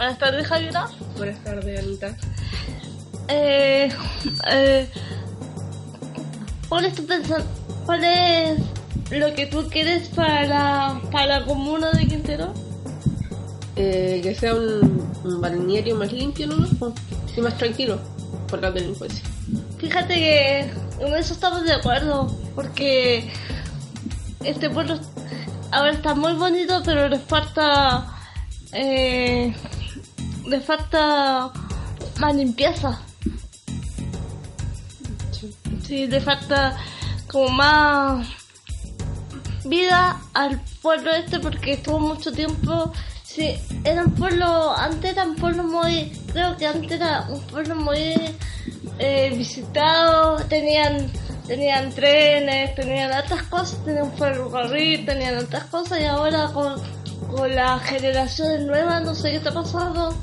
Buenas tardes, Javiera. Buenas tardes, Anita. Eh, eh, ¿Cuál es tu ¿Cuál es lo que tú quieres para la, para la comuna de Quintero? Eh, que sea un, un balneario más limpio, ¿no? Y más tranquilo por la delincuencia. Fíjate que en eso estamos de acuerdo, porque este pueblo ahora está muy bonito, pero le falta eh, le falta más limpieza. Sí, le falta como más vida al pueblo este porque estuvo mucho tiempo sí era un pueblo antes era un pueblo muy creo que antes era un pueblo muy eh, visitado tenían tenían trenes tenían otras cosas tenían un ferrocarril tenían otras cosas y ahora con, con las generaciones nuevas no sé qué está pasando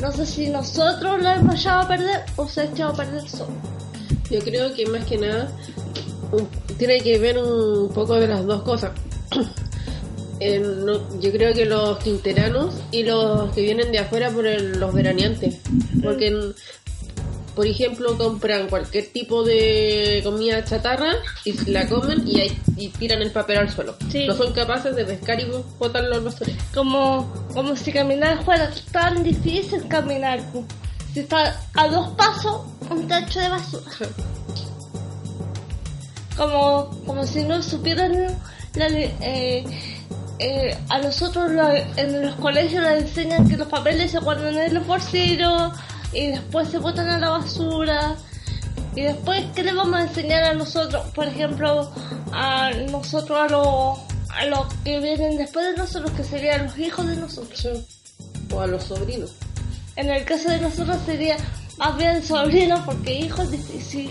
no sé si nosotros lo hemos echado a perder o se ha echado a perder solo Yo creo que más que nada tiene que ver un poco de las dos cosas. No- yo creo que los quinteranos y los que vienen de afuera por el- los veraneantes. Porque, por ejemplo, compran cualquier tipo de comida chatarra y la comen y, tiran el papel al suelo. Sí. No son capaces de pescar y botarlo al basurero. como, como si caminar fuera tan difícil caminar. Si está a dos pasos, un tacho de basura. Como, como si no supieran la eh, eh, a nosotros la- en los colegios nos enseñan que los papeles se guardan en los bolsillos y después se botan a la basura. Y después, ¿qué le vamos a enseñar a nosotros? Por ejemplo, a nosotros, a los, a los que vienen después de nosotros, que serían los hijos de nosotros. O a los sobrinos. En el caso de nosotros sería más bien sobrinos, porque hijo es difícil.